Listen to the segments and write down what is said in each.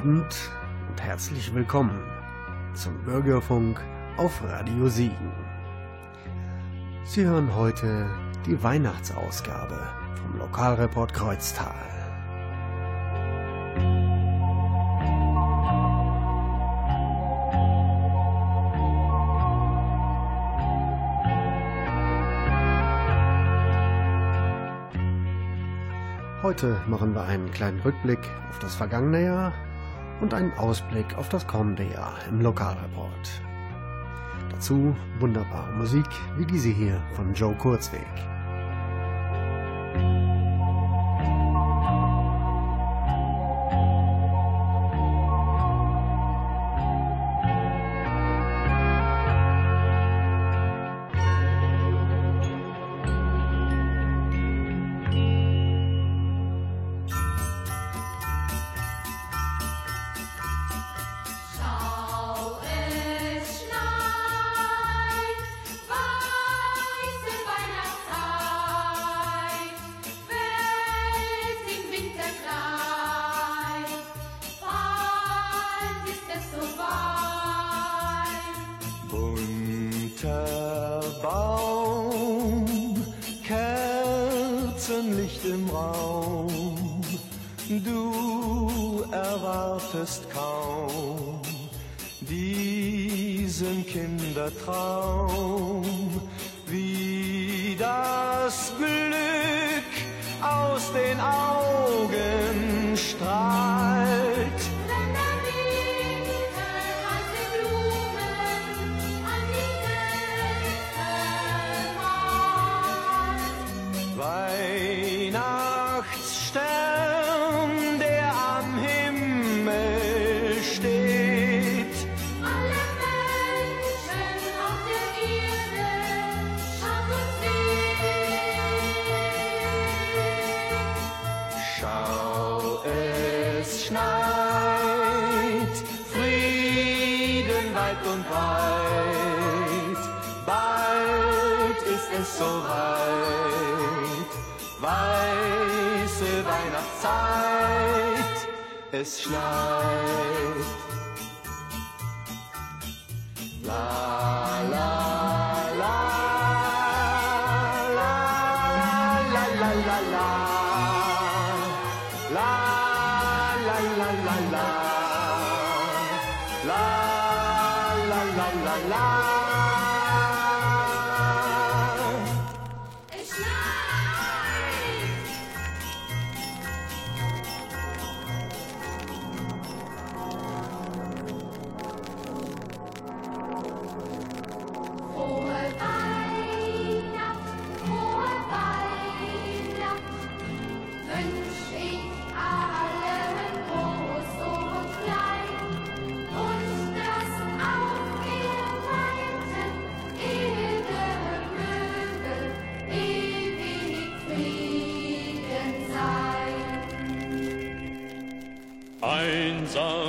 Abend und herzlich willkommen zum Bürgerfunk auf Radio Siegen. Sie hören heute die Weihnachtsausgabe vom Lokalreport Kreuztal. Heute machen wir einen kleinen Rückblick auf das vergangene Jahr und einen Ausblick auf das kommende Jahr im Lokalreport. Dazu wunderbare Musik wie diese hier von Joe Kurzweg. diesem Kindertraum, wie das Glück aus den Augen. es schneit.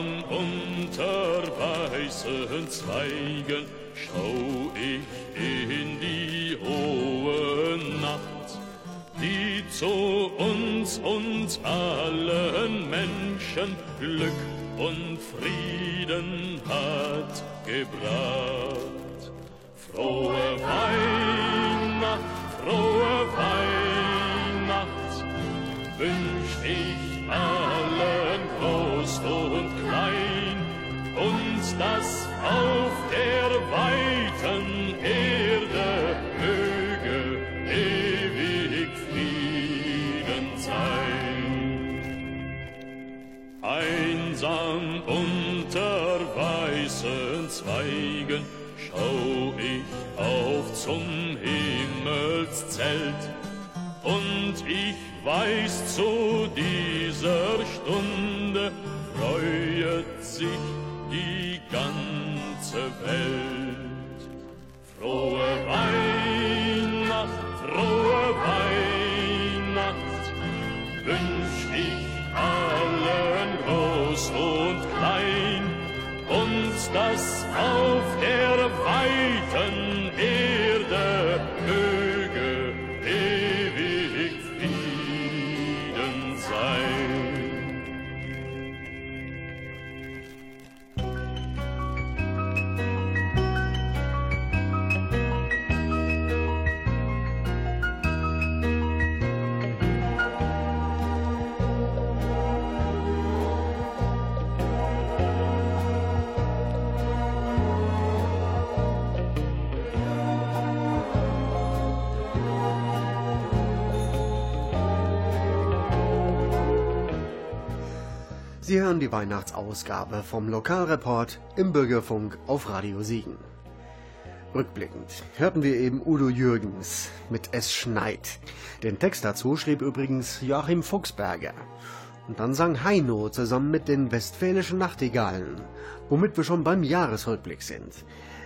Dann unter weißen Zweigen schau ich in die hohe Nacht, die zu uns, uns allen Menschen Glück Sie hören die Weihnachtsausgabe vom Lokalreport im Bürgerfunk auf Radio Siegen. Rückblickend hörten wir eben Udo Jürgens mit Es schneit. Den Text dazu schrieb übrigens Joachim Fuchsberger. Und dann sang Heino zusammen mit den Westfälischen Nachtigallen, womit wir schon beim Jahresrückblick sind.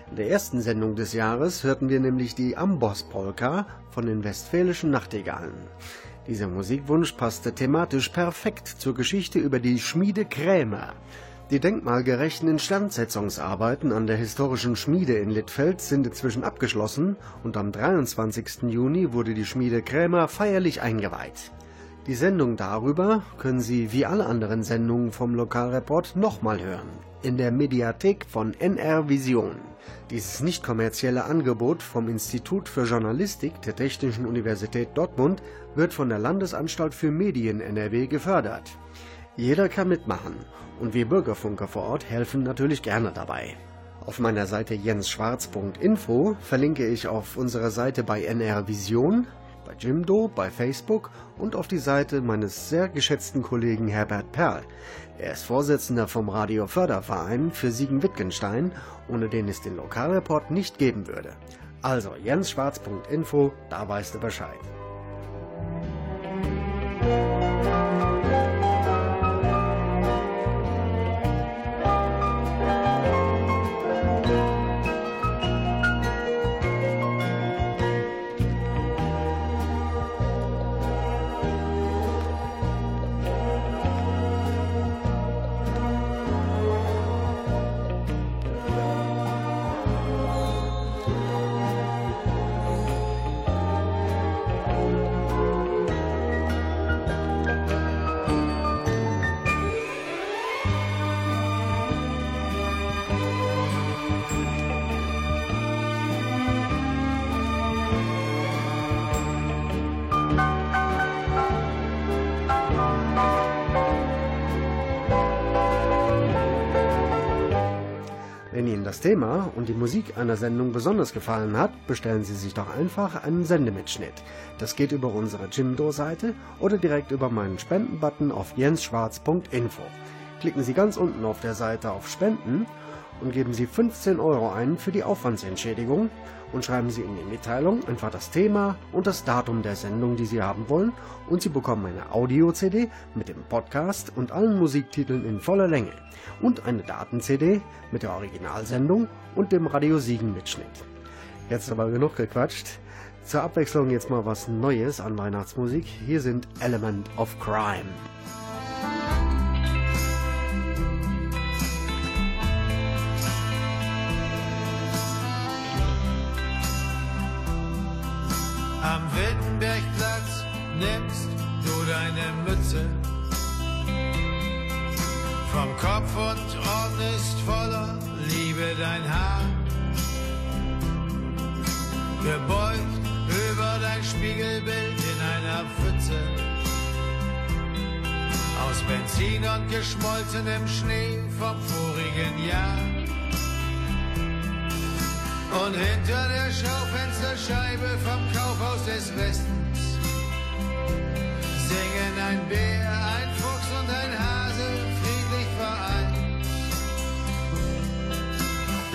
In der ersten Sendung des Jahres hörten wir nämlich die Amboss-Polka von den Westfälischen Nachtigallen. Dieser Musikwunsch passte thematisch perfekt zur Geschichte über die Schmiede Krämer. Die denkmalgerechten Instandsetzungsarbeiten an der historischen Schmiede in Littfeld sind inzwischen abgeschlossen und am 23. Juni wurde die Schmiede Krämer feierlich eingeweiht. Die Sendung darüber können Sie wie alle anderen Sendungen vom Lokalreport nochmal hören. In der Mediathek von NR Vision. Dieses nicht kommerzielle Angebot vom Institut für Journalistik der Technischen Universität Dortmund wird von der Landesanstalt für Medien NRW gefördert. Jeder kann mitmachen und wir Bürgerfunker vor Ort helfen natürlich gerne dabei. Auf meiner Seite jensschwarz.info verlinke ich auf unsere Seite bei NR Vision, bei Jimdo, bei Facebook und auf die Seite meines sehr geschätzten Kollegen Herbert Perl. Er ist Vorsitzender vom Radio Förderverein für Siegen-Wittgenstein, ohne den es den Lokalreport nicht geben würde. Also jensschwarz.info, da weißt du Bescheid. Und die Musik einer Sendung besonders gefallen hat, bestellen Sie sich doch einfach einen Sendemitschnitt. Das geht über unsere Jimdo-Seite oder direkt über meinen Spendenbutton auf jensschwarz.info. Klicken Sie ganz unten auf der Seite auf Spenden und geben Sie 15 Euro ein für die Aufwandsentschädigung und schreiben Sie in die Mitteilung einfach das Thema und das Datum der Sendung, die Sie haben wollen und Sie bekommen eine Audio-CD mit dem Podcast und allen Musiktiteln in voller Länge und eine Daten-CD mit der Originalsendung und dem Radio Siegen Mitschnitt. Jetzt aber genug gequatscht. Zur Abwechslung jetzt mal was Neues an Weihnachtsmusik. Hier sind Element of Crime. Kopf und ordnest voller Liebe dein Haar. Gebeugt über dein Spiegelbild in einer Pfütze aus Benzin und geschmolzenem Schnee vom vorigen Jahr. Und hinter der Schaufensterscheibe vom Kaufhaus des Westens singen ein Bär,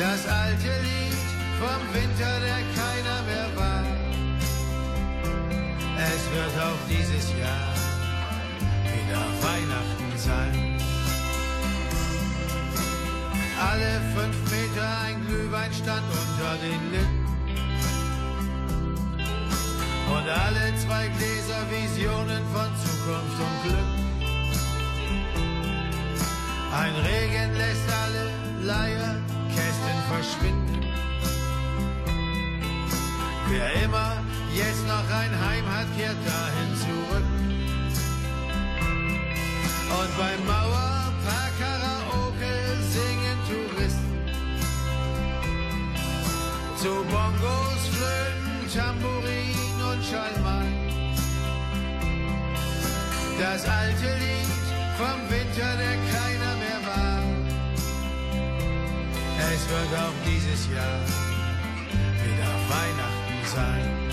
Das alte Lied vom Winter, der keiner mehr weiß. Es wird auch dieses Jahr wieder Weihnachten sein. Alle fünf Meter ein Glühweinstand unter den Lippen. Und alle zwei Gläser Visionen von Zukunft und Glück. Ein Regen lässt alle Leierkästen verschwinden. Wer immer jetzt noch ein Heim hat, kehrt dahin zurück. Und beim Mauerpark Karaoke singen Touristen. Zu Bongos, Flöten, Tambourin und Schalmei. Das alte Lied Es wird auch dieses Jahr wieder Weihnachten sein.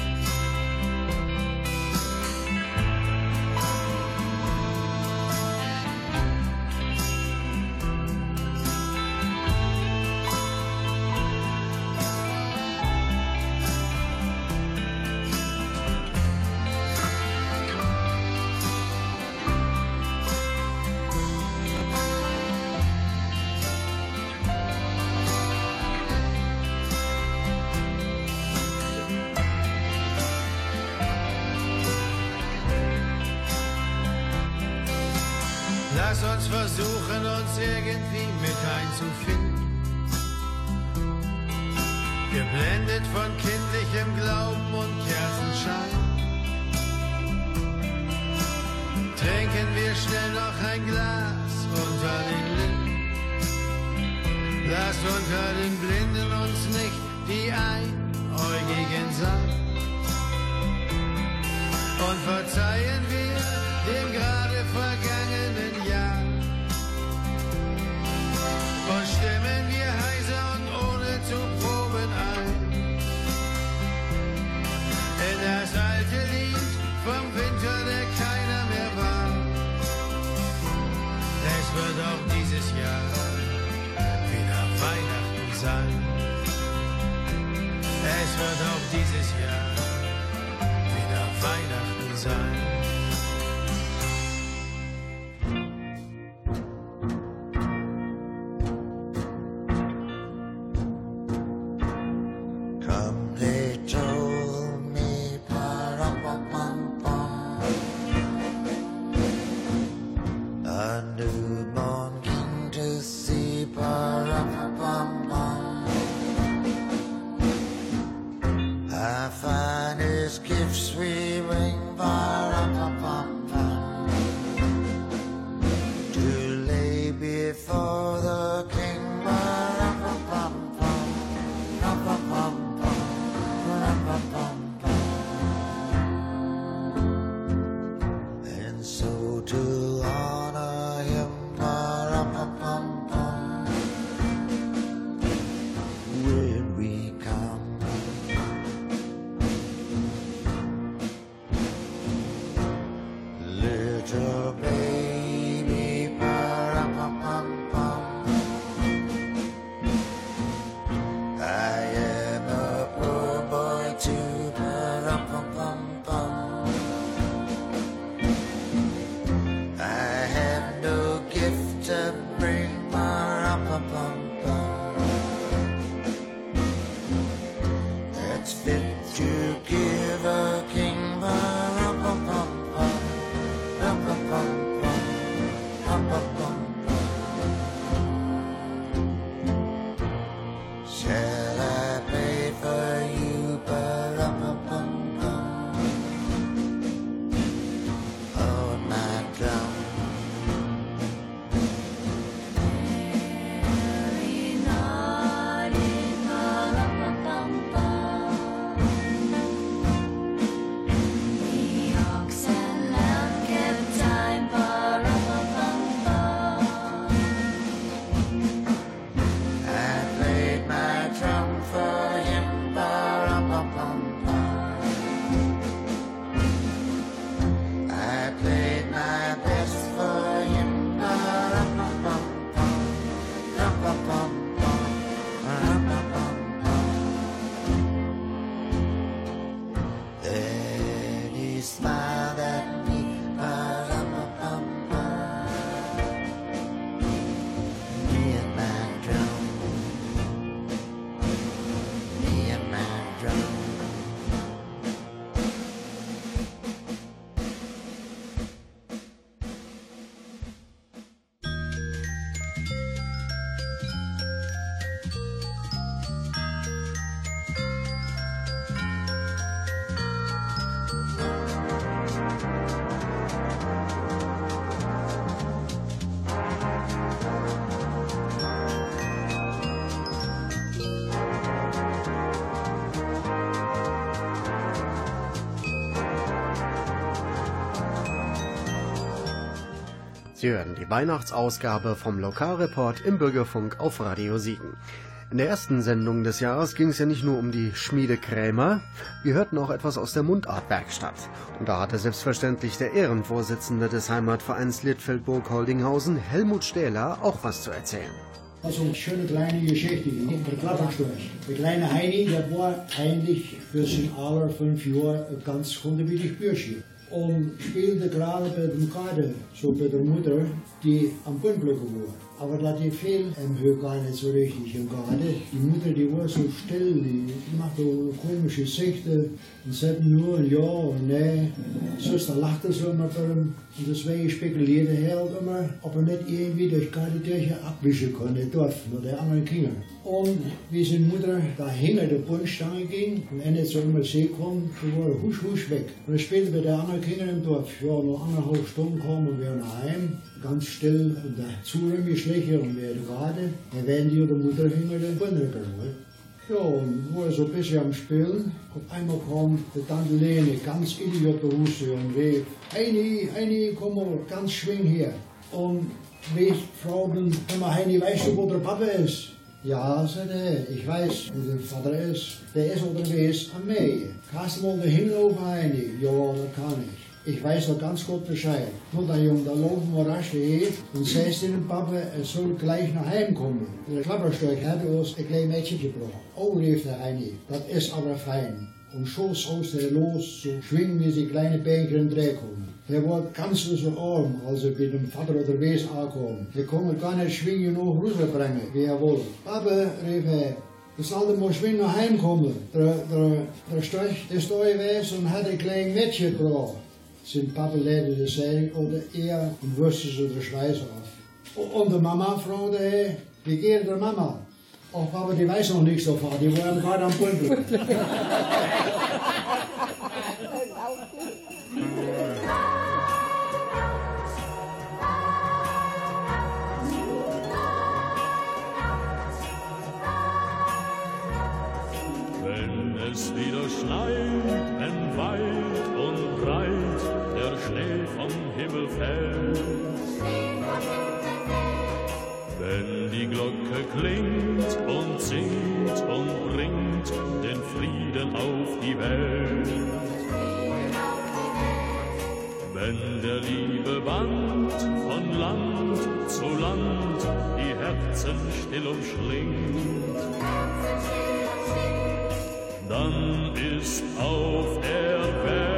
wird auch dieses Jahr wieder Weihnachten sein. that Sie hören die Weihnachtsausgabe vom Lokalreport im Bürgerfunk auf Radio Siegen. In der ersten Sendung des Jahres ging es ja nicht nur um die Schmiedekrämer, wir hörten auch etwas aus der Mundartwerkstatt. Und da hatte selbstverständlich der Ehrenvorsitzende des Heimatvereins Littfeldburg-Holdinghausen, Helmut Stähler, auch was zu erzählen. Also eine schöne kleine Geschichte über Klappersturz. Der kleine Heini, der war eigentlich für sein aller fünf Jahre ganz kundebillig Bürschchen und spielte gerade bei dem Kader, so bei der Mutter, die am Bündblöcke war. Aber da die Fehl im gar nicht so richtig im Garde. Die Mutter, die war so still, die machte so komische Sichte und sagte nur ein Ja und Nein. Schwester lachte so immer bei ihm. Und deswegen spekulierte er halt immer, ob er nicht irgendwie durch Garde Kirche abwischen konnte, dort, oder der anderen Kinder. Und wie seine Mutter da hinter der Bundstange ging er nicht so immer sehen konnte, so war er husch, husch weg. Und später bei der anderen Kinder im Dorf, ja, noch anderthalb Stunden kommen und wir nach Heim, ganz still und der geschlichen und wir gerade, dann werden die oder Mutter hinter der Bundre gegangen. Ja, und wo er so ein bisschen am Spielen, auf einmal kam die Tante Lene ganz idiot Huste und rief, Heini, Heini, komm mal, ganz schwing hier. Und wie mal, Heini, weißt du, wo der Papa ist? Ja, sagte er, ich weiß, wo der Vater ist. Der ist unterwegs am Meer. Kannst du mal dahin laufen, Heini? Ja, das kann ich. Ich weiß doch ganz gut Bescheid. Nur da Junge, da laufen wir rasch hin und sagst dem Papa, er soll gleich nach Heim kommen. Der Klapperstück hat uns ein kleines Mädchen gebracht. Oh, rief der Heini, das ist aber fein. Und schon saust er los, so schwingen wie die kleine Becher im Dreh kommen. Er war ganz so arm, als er mit dem Vater unterwegs ankam. Er konnte gar nicht schwingen noch rüberbringen, wie er wollte. Papa, rief er, we zouden maar schwingen naar komen. Der, der, der Strich ist da gewesen und hat ein kleines Mädchen gebracht. Zijn papa leidde de zeiling oder er und wusste so der Schweiß auf. Und die Mama fragte er, wie geht der Mama? Ach, Papa, die weiß noch nichts davon, die waren gerade am Pulver. Wenn weit und breit der Schnee vom Himmel fällt, wenn die Glocke klingt und singt und bringt den Frieden auf die Welt, wenn der Liebe Band von Land zu Land die Herzen still umschlingt, dann ist auf der Welt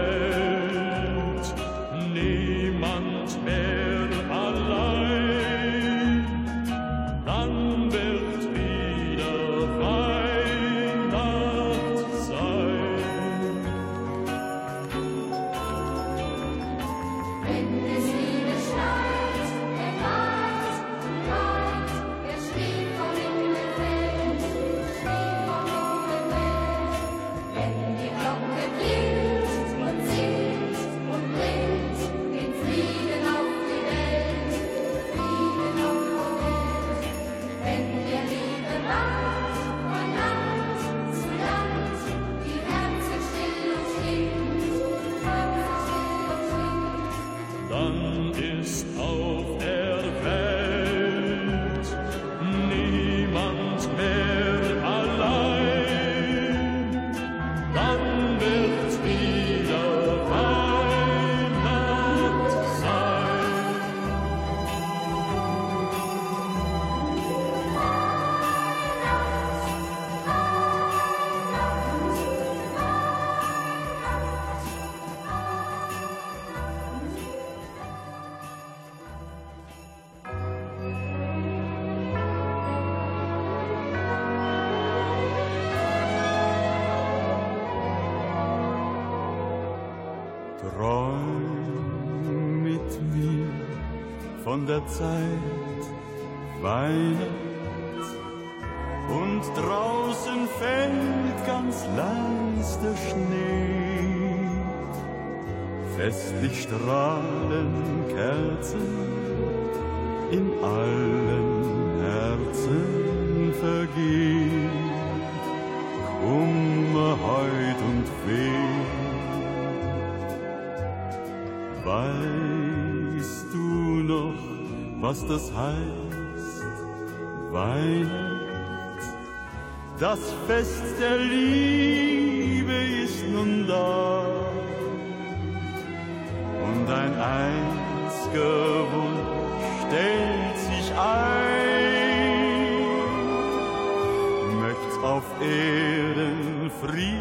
der Zeit Weihnacht was das heißt? Weihnacht, das Fest der Liebe ist nun da. Und ein einziger Wunsch stellt sich ein. Möcht's auf Erden Frieden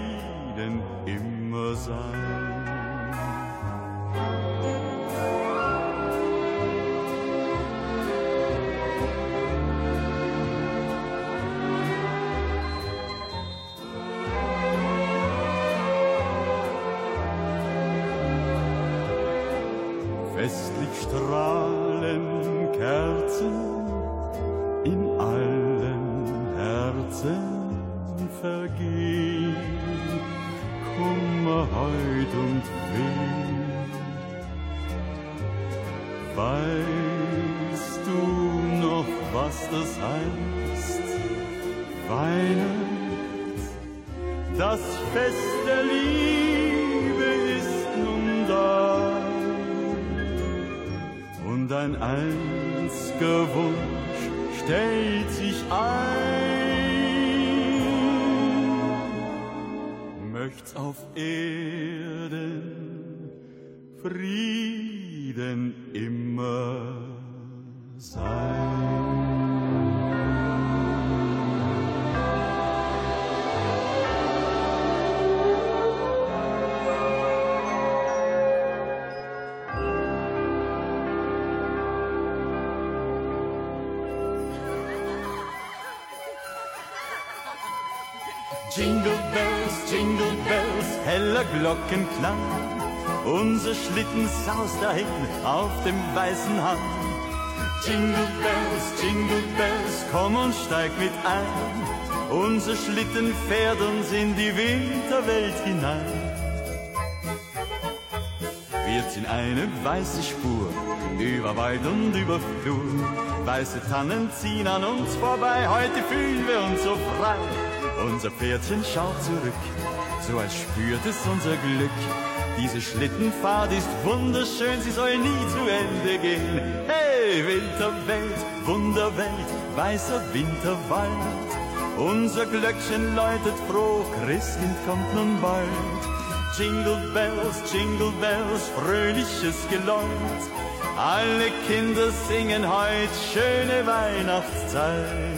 Jingle bells, jingle bells, heller Glockenklang. Unser Schlitten saust dahin auf dem weißen Hang. Jingle bells, jingle bells, komm und steig mit ein. Unser Schlitten fährt uns in die Winterwelt hinein. Wir ziehen eine weiße Spur über Wald und über Flur. Weiße Tannen ziehen an uns vorbei, heute fühlen wir uns so frei. Unser Pferdchen schaut zurück, so als spürt es unser Glück. Diese Schlittenfahrt ist wunderschön, sie soll nie zu Ende gehen. Hey, Winterwelt, Wunderwelt, weißer Winterwald. Unser Glöckchen läutet froh, Christkind kommt nun bald. Jingle Bells, Jingle Bells, fröhliches Geläut. Alle Kinder singen heut schöne Weihnachtszeit.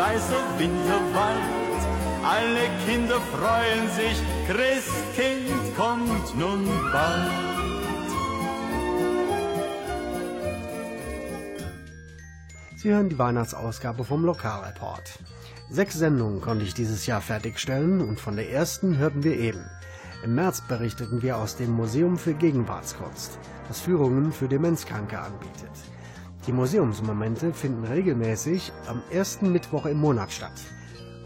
Weißer Winterwald. Alle Kinder freuen sich, Christkind kommt nun bald. Sie hören die Weihnachtsausgabe vom Lokalreport. Sechs Sendungen konnte ich dieses Jahr fertigstellen und von der ersten hörten wir eben. Im März berichteten wir aus dem Museum für Gegenwartskunst, das Führungen für Demenzkranke anbietet. Die Museumsmomente finden regelmäßig am ersten Mittwoch im Monat statt.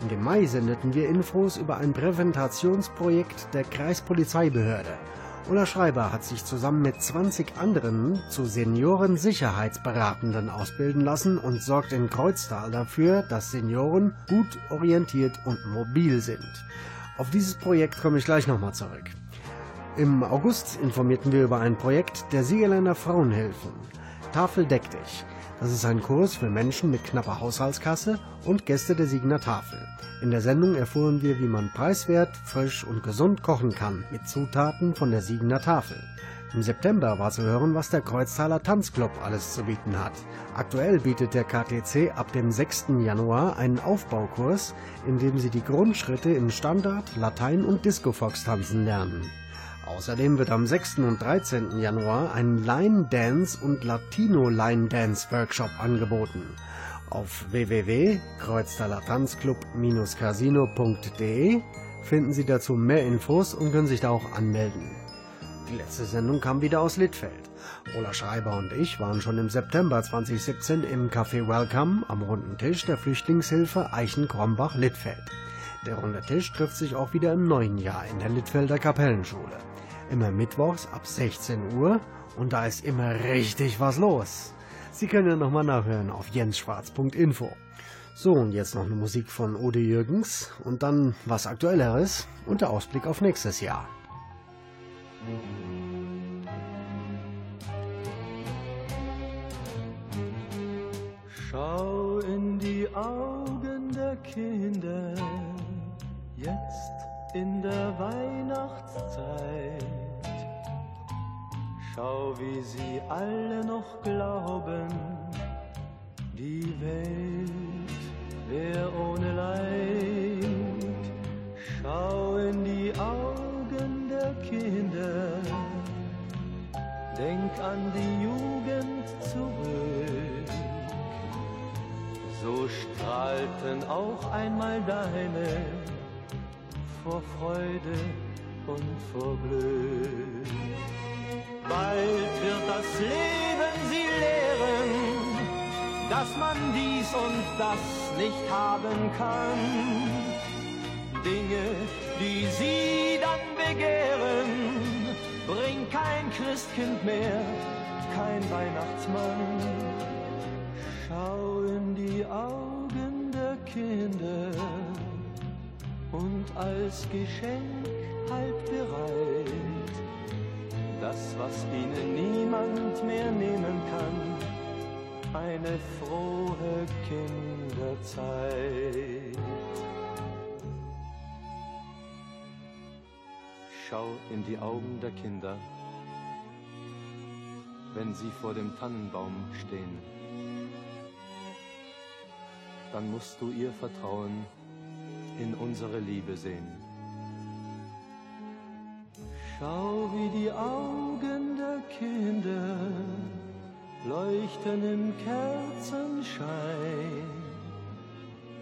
Und im Mai sendeten wir Infos über ein Präventationsprojekt der Kreispolizeibehörde. Ulla Schreiber hat sich zusammen mit 20 anderen zu Seniorensicherheitsberatenden ausbilden lassen und sorgt in Kreuztal dafür, dass Senioren gut orientiert und mobil sind. Auf dieses Projekt komme ich gleich nochmal zurück. Im August informierten wir über ein Projekt der Siegerländer Frauenhilfen. Tafel deck dich. Das ist ein Kurs für Menschen mit knapper Haushaltskasse und Gäste der Siegener Tafel. In der Sendung erfuhren wir, wie man preiswert, frisch und gesund kochen kann mit Zutaten von der Siegener Tafel. Im September war zu hören, was der Kreuztaler Tanzclub alles zu bieten hat. Aktuell bietet der KTC ab dem 6. Januar einen Aufbaukurs, in dem Sie die Grundschritte im Standard, Latein und Discofox tanzen lernen. Außerdem wird am 6. und 13. Januar ein Line Dance und Latino Line Dance Workshop angeboten. Auf www.kreuztaler-tanzclub-casino.de finden Sie dazu mehr Infos und können sich da auch anmelden. Die letzte Sendung kam wieder aus Littfeld. Ola Schreiber und ich waren schon im September 2017 im Café Welcome am runden Tisch der Flüchtlingshilfe Eichen-Krombach-Littfeld. Der runde Tisch trifft sich auch wieder im neuen Jahr in der Littfelder Kapellenschule. Immer mittwochs ab 16 Uhr und da ist immer richtig was los. Sie können ja nochmal nachhören auf jensschwarz.info. So, und jetzt noch eine Musik von Ode Jürgens und dann was Aktuelleres und der Ausblick auf nächstes Jahr. Schau in die Augen der Kinder, jetzt in der Weihnachtszeit. Schau, wie sie alle noch glauben, die Welt wär ohne Leid. Schau in die Augen der Kinder, denk an die Jugend zurück. So strahlten auch einmal deine vor Freude und vor Glück. Bald wird das Leben sie lehren, dass man dies und das nicht haben kann. Dinge, die sie dann begehren, bringt kein Christkind mehr, kein Weihnachtsmann. Schau in die Augen der Kinder und als Geschenk halt bereit, das, was ihnen niemand mehr nehmen kann, eine frohe Kinderzeit. Schau in die Augen der Kinder, wenn sie vor dem Tannenbaum stehen. Dann musst du ihr Vertrauen in unsere Liebe sehen. Schau, wie die Augen der Kinder leuchten im Kerzenschein,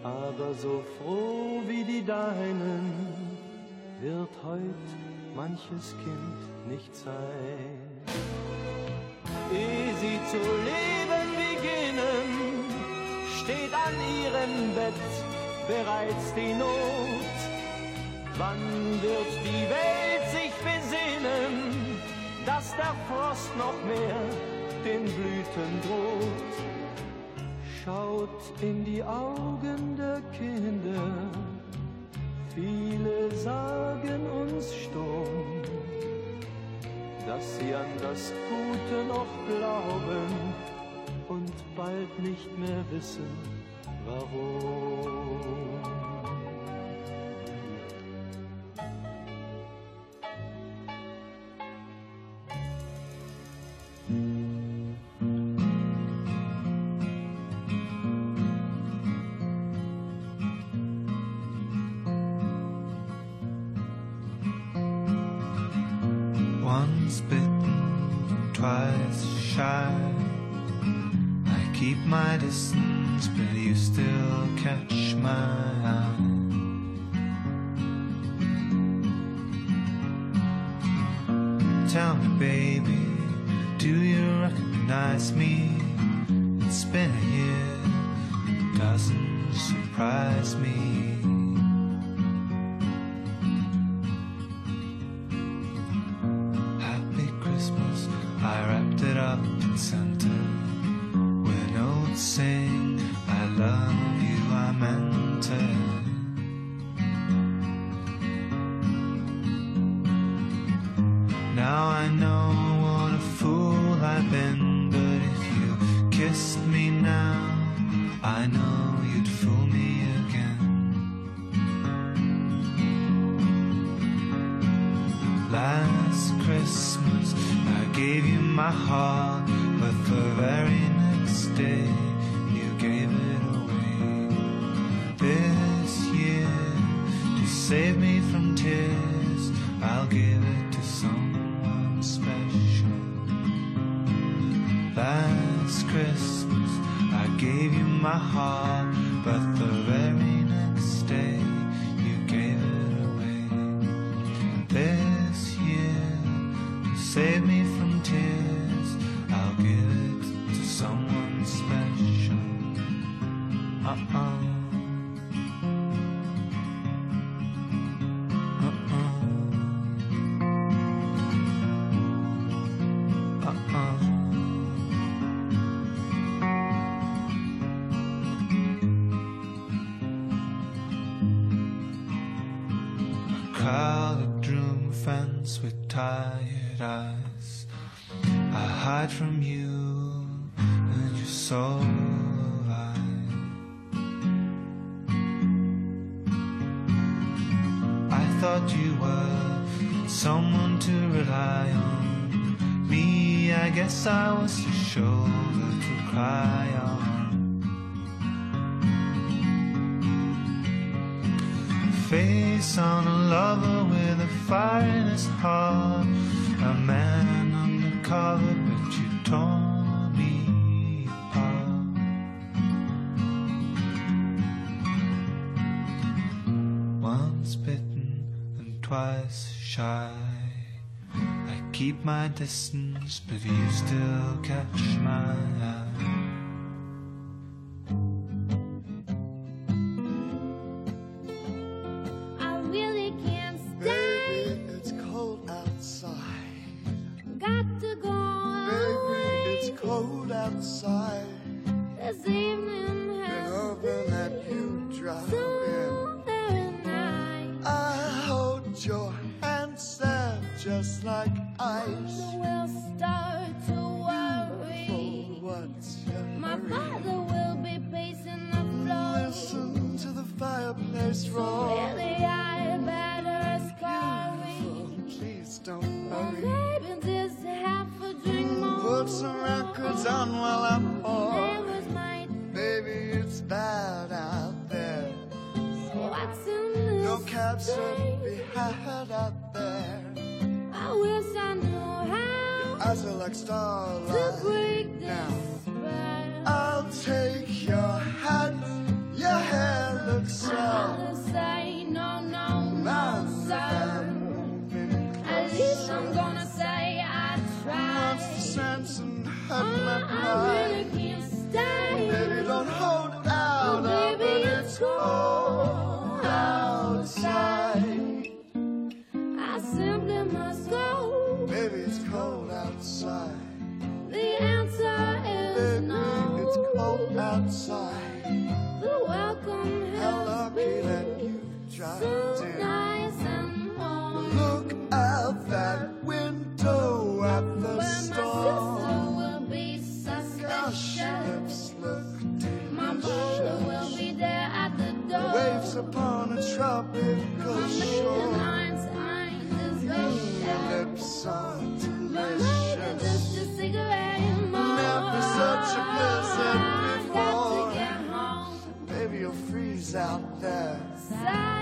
aber so froh wie die deinen wird heut manches Kind nicht sein. Ehe sie zu leben beginnen, steht an ihrem Bett bereits die Not. Wann wird die Welt besinnen, dass der Frost noch mehr den Blüten droht? Schaut in die Augen der Kinder, viele sagen uns stumm, dass sie an das Gute noch glauben und bald nicht mehr wissen, warum. Me? It's been a year, it doesn't surprise me. Fence with tired eyes. I hide from you and your soul alive. I thought you were someone to rely on. Me, I guess I was a shoulder to cry on. Face on a lover with a fire in his heart. A man undercover, but you tore me apart. Once bitten, and twice shy. I keep my distance, but you still catch my eye. This No cabs to thing? be had out there. I wish I knew how Eyes are like to starlight. break Now, spell. I'll take your hat. Your hair looks so. I'll say no, no, no, sir. At least I'm gonna say I tried. Wants the sense and Oh, my pride. Out there. Silent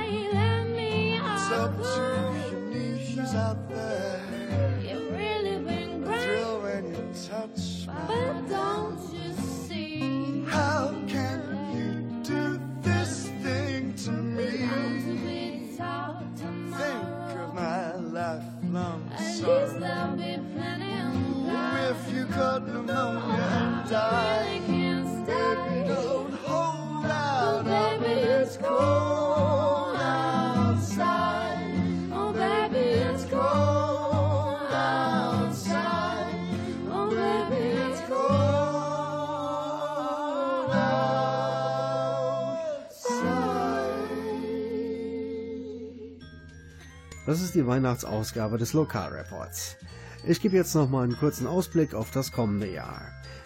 Das ist die Weihnachtsausgabe des Lokalreports. Ich gebe jetzt noch mal einen kurzen Ausblick auf das kommende Jahr.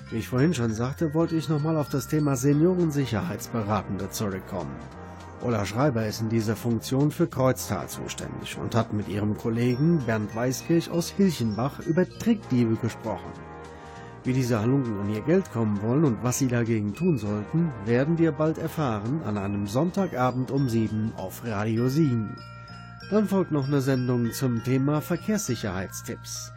Wie ich vorhin schon sagte, wollte ich noch mal auf das Thema Seniorensicherheitsberatende zurückkommen. Ola Schreiber ist in dieser Funktion für Kreuztal zuständig und hat mit ihrem Kollegen Bernd Weiskirch aus Hilchenbach über Trickdiebe gesprochen. Wie diese Halunken an ihr Geld kommen wollen und was sie dagegen tun sollten, werden wir bald erfahren an einem Sonntagabend um 7 auf Radio Siegen. Dann folgt noch eine Sendung zum Thema Verkehrssicherheitstipps.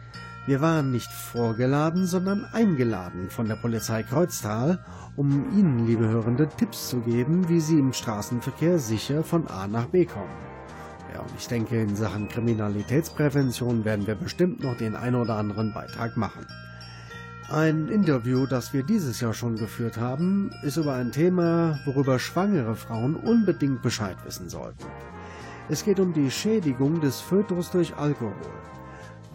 Wir waren nicht vorgeladen, sondern eingeladen von der Polizei Kreuztal, um Ihnen, liebe Hörende, Tipps zu geben, wie Sie im Straßenverkehr sicher von A nach B kommen. Ja, und ich denke, in Sachen Kriminalitätsprävention werden wir bestimmt noch den ein oder anderen Beitrag machen. Ein Interview, das wir dieses Jahr schon geführt haben, ist über ein Thema, worüber schwangere Frauen unbedingt Bescheid wissen sollten. Es geht um die Schädigung des Fötus durch Alkohol.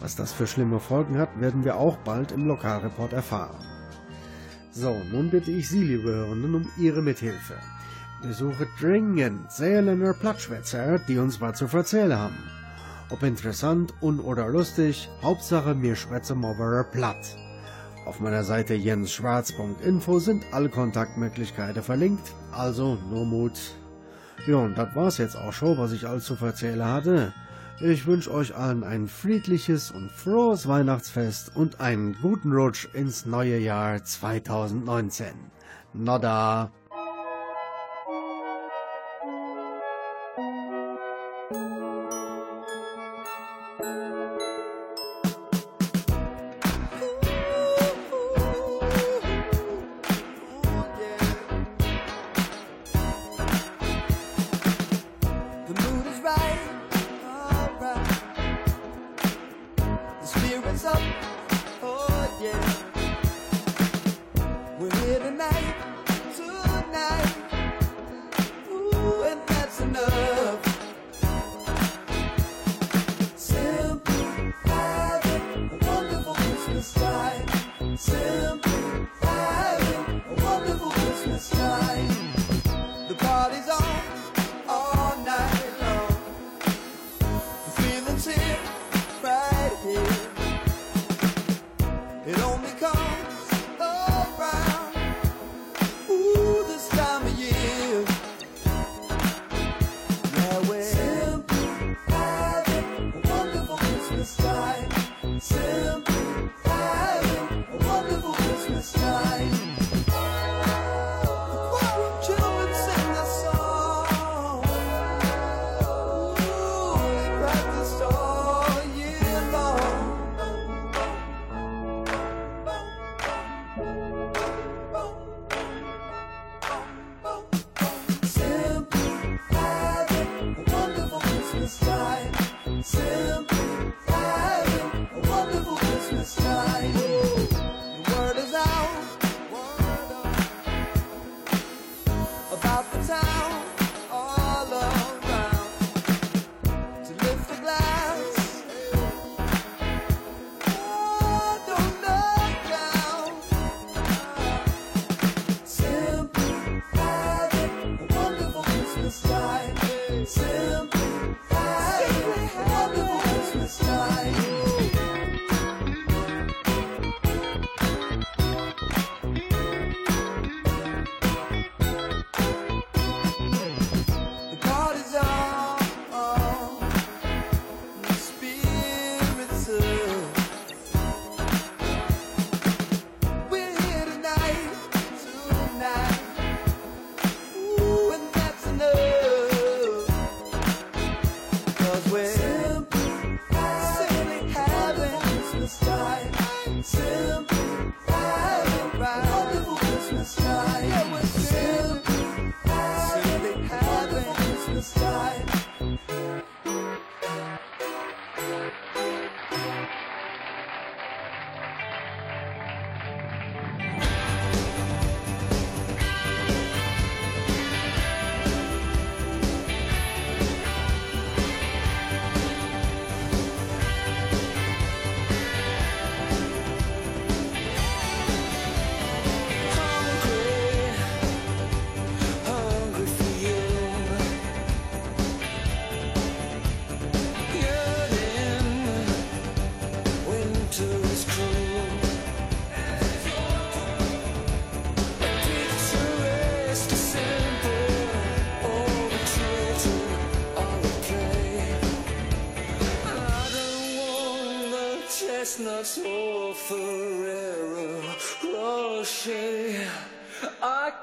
Was das für schlimme Folgen hat, werden wir auch bald im Lokalreport erfahren. So, nun bitte ich Sie, liebe Hörenden, um Ihre Mithilfe. Besuche dringend Seeländer Plattschwätzer, die uns was zu erzählen haben. Ob interessant, un oder lustig, Hauptsache mir schwätze mal platt. Auf meiner Seite jensschwarz.info sind alle Kontaktmöglichkeiten verlinkt, also nur Mut. Ja, und das war's jetzt auch schon, was ich alles zu erzählen hatte. Ich wünsche euch allen ein friedliches und frohes Weihnachtsfest und einen guten Rutsch ins neue Jahr 2019. Nodda!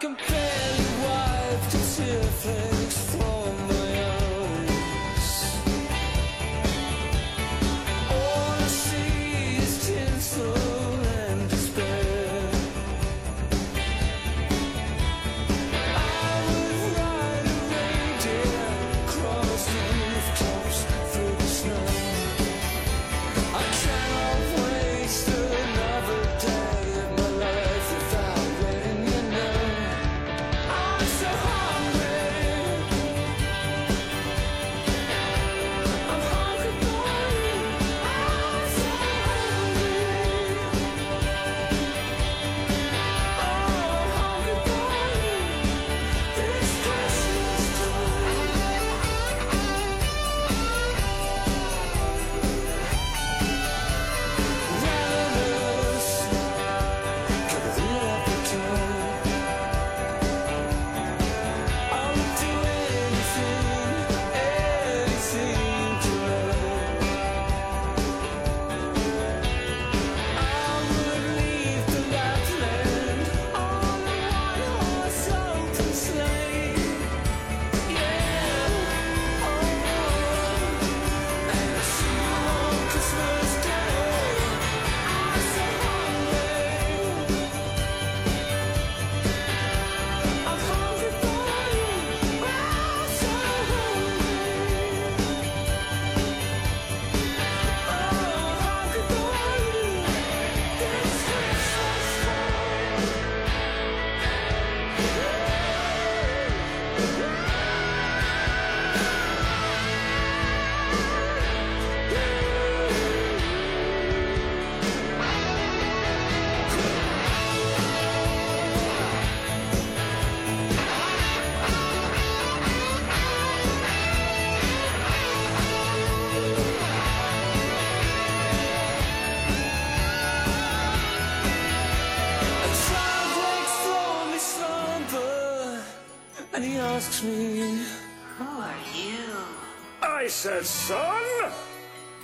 compare son,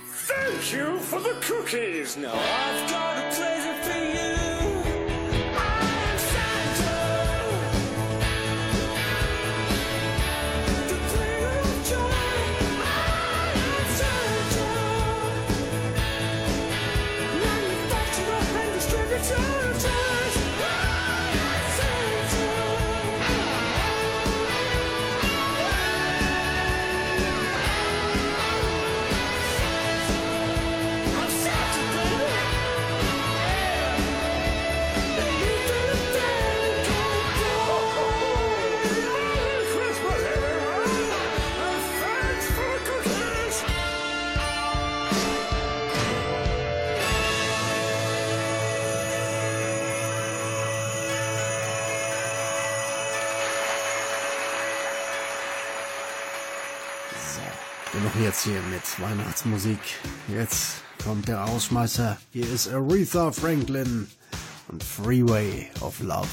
thank you for the cookies. Now I've jetzt hier mit Weihnachtsmusik. Jetzt kommt der Ausschmeißer. Hier ist Aretha Franklin und Freeway of Love.